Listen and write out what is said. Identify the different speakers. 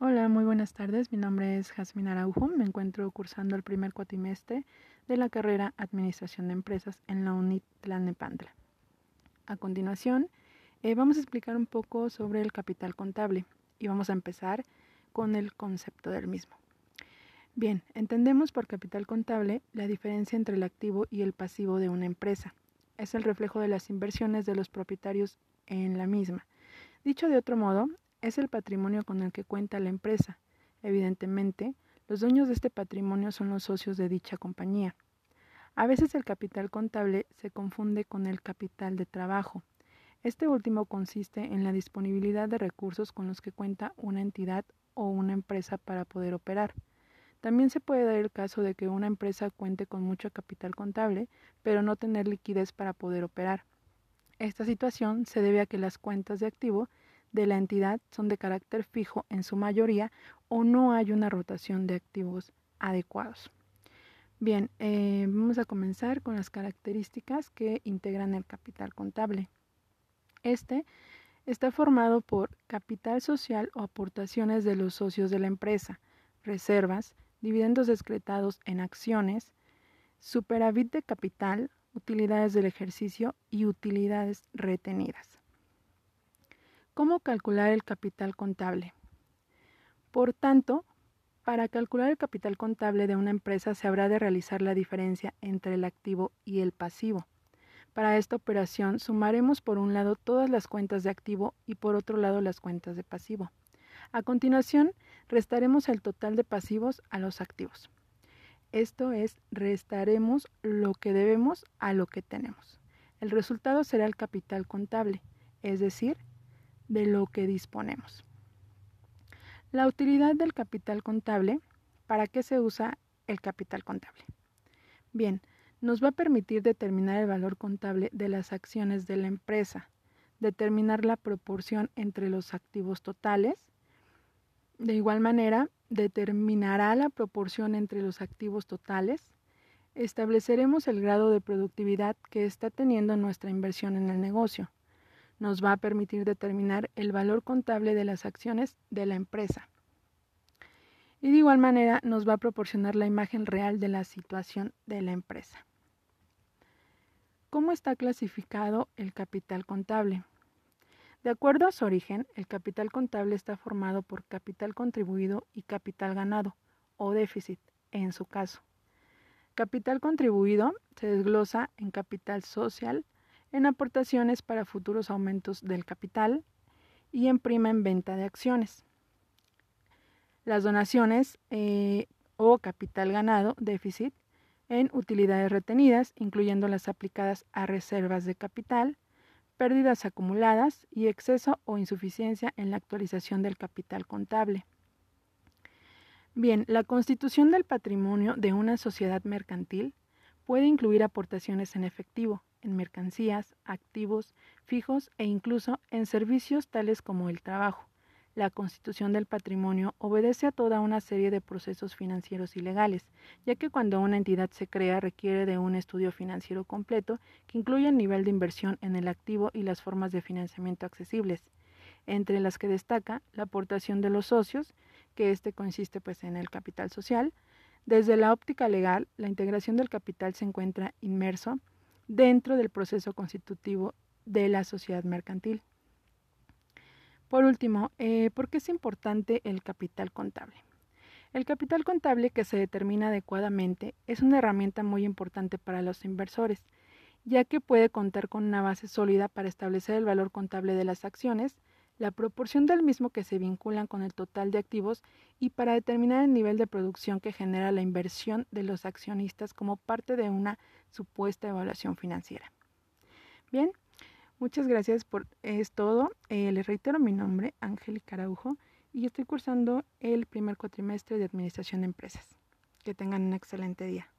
Speaker 1: Hola, muy buenas tardes. Mi nombre es Jasmine Araujo. Me encuentro cursando el primer cuatrimestre de la carrera Administración de Empresas en la UNIT Tlalnepantla. A continuación, eh, vamos a explicar un poco sobre el capital contable y vamos a empezar con el concepto del mismo. Bien, entendemos por capital contable la diferencia entre el activo y el pasivo de una empresa. Es el reflejo de las inversiones de los propietarios en la misma. Dicho de otro modo, es el patrimonio con el que cuenta la empresa. Evidentemente, los dueños de este patrimonio son los socios de dicha compañía. A veces el capital contable se confunde con el capital de trabajo. Este último consiste en la disponibilidad de recursos con los que cuenta una entidad o una empresa para poder operar. También se puede dar el caso de que una empresa cuente con mucho capital contable, pero no tener liquidez para poder operar. Esta situación se debe a que las cuentas de activo de la entidad son de carácter fijo en su mayoría o no hay una rotación de activos adecuados. Bien, eh, vamos a comenzar con las características que integran el capital contable. Este está formado por capital social o aportaciones de los socios de la empresa, reservas, dividendos excretados en acciones, superávit de capital, utilidades del ejercicio y utilidades retenidas. ¿Cómo calcular el capital contable? Por tanto, para calcular el capital contable de una empresa se habrá de realizar la diferencia entre el activo y el pasivo. Para esta operación sumaremos por un lado todas las cuentas de activo y por otro lado las cuentas de pasivo. A continuación, restaremos el total de pasivos a los activos. Esto es, restaremos lo que debemos a lo que tenemos. El resultado será el capital contable, es decir, de lo que disponemos. La utilidad del capital contable. ¿Para qué se usa el capital contable? Bien, nos va a permitir determinar el valor contable de las acciones de la empresa, determinar la proporción entre los activos totales. De igual manera, determinará la proporción entre los activos totales. Estableceremos el grado de productividad que está teniendo nuestra inversión en el negocio nos va a permitir determinar el valor contable de las acciones de la empresa. Y de igual manera nos va a proporcionar la imagen real de la situación de la empresa. ¿Cómo está clasificado el capital contable? De acuerdo a su origen, el capital contable está formado por capital contribuido y capital ganado, o déficit, en su caso. Capital contribuido se desglosa en capital social, en aportaciones para futuros aumentos del capital y en prima en venta de acciones. Las donaciones eh, o capital ganado, déficit, en utilidades retenidas, incluyendo las aplicadas a reservas de capital, pérdidas acumuladas y exceso o insuficiencia en la actualización del capital contable. Bien, la constitución del patrimonio de una sociedad mercantil puede incluir aportaciones en efectivo, en mercancías, activos fijos e incluso en servicios tales como el trabajo. La constitución del patrimonio obedece a toda una serie de procesos financieros y legales, ya que cuando una entidad se crea requiere de un estudio financiero completo que incluye el nivel de inversión en el activo y las formas de financiamiento accesibles, entre las que destaca la aportación de los socios, que este consiste pues en el capital social. Desde la óptica legal, la integración del capital se encuentra inmerso dentro del proceso constitutivo de la sociedad mercantil. Por último, eh, ¿por qué es importante el capital contable? El capital contable que se determina adecuadamente es una herramienta muy importante para los inversores, ya que puede contar con una base sólida para establecer el valor contable de las acciones, la proporción del mismo que se vinculan con el total de activos y para determinar el nivel de producción que genera la inversión de los accionistas como parte de una supuesta evaluación financiera. Bien, muchas gracias por es todo. Eh, les reitero mi nombre, Angélica Araujo, y estoy cursando el primer cuatrimestre de Administración de Empresas. Que tengan un excelente día.